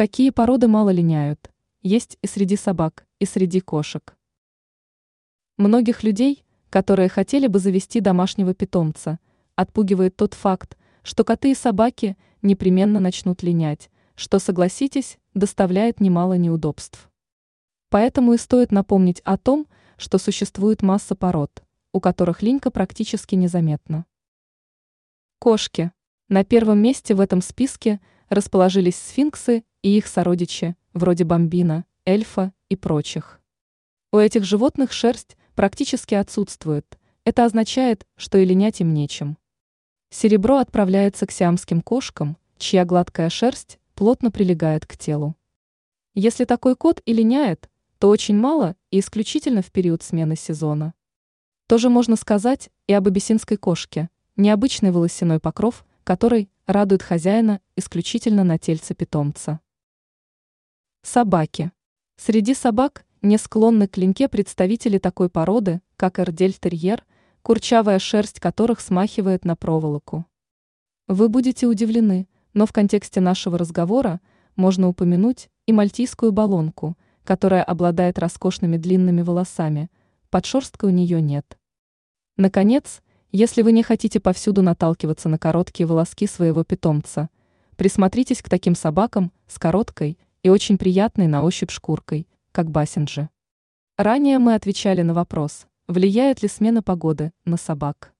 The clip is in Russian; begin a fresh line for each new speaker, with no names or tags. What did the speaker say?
Какие породы мало линяют? Есть и среди собак, и среди кошек. Многих людей, которые хотели бы завести домашнего питомца, отпугивает тот факт, что коты и собаки непременно начнут линять, что, согласитесь, доставляет немало неудобств. Поэтому и стоит напомнить о том, что существует масса пород, у которых линька практически незаметна. Кошки. На первом месте в этом списке расположились сфинксы и их сородичи, вроде бомбина, эльфа и прочих. У этих животных шерсть практически отсутствует, это означает, что и линять им нечем. Серебро отправляется к сиамским кошкам, чья гладкая шерсть плотно прилегает к телу. Если такой кот и линяет, то очень мало и исключительно в период смены сезона. Тоже можно сказать и об абиссинской кошке, необычный волосяной покров, который радует хозяина исключительно на тельце питомца. Собаки. Среди собак не склонны к линьке представители такой породы, как эрдельтерьер, курчавая шерсть которых смахивает на проволоку. Вы будете удивлены, но в контексте нашего разговора можно упомянуть и мальтийскую балонку, которая обладает роскошными длинными волосами, под у нее нет. Наконец, если вы не хотите повсюду наталкиваться на короткие волоски своего питомца, присмотритесь к таким собакам с короткой и очень приятной на ощупь шкуркой, как бассинджи. Ранее мы отвечали на вопрос, влияет ли смена погоды на собак.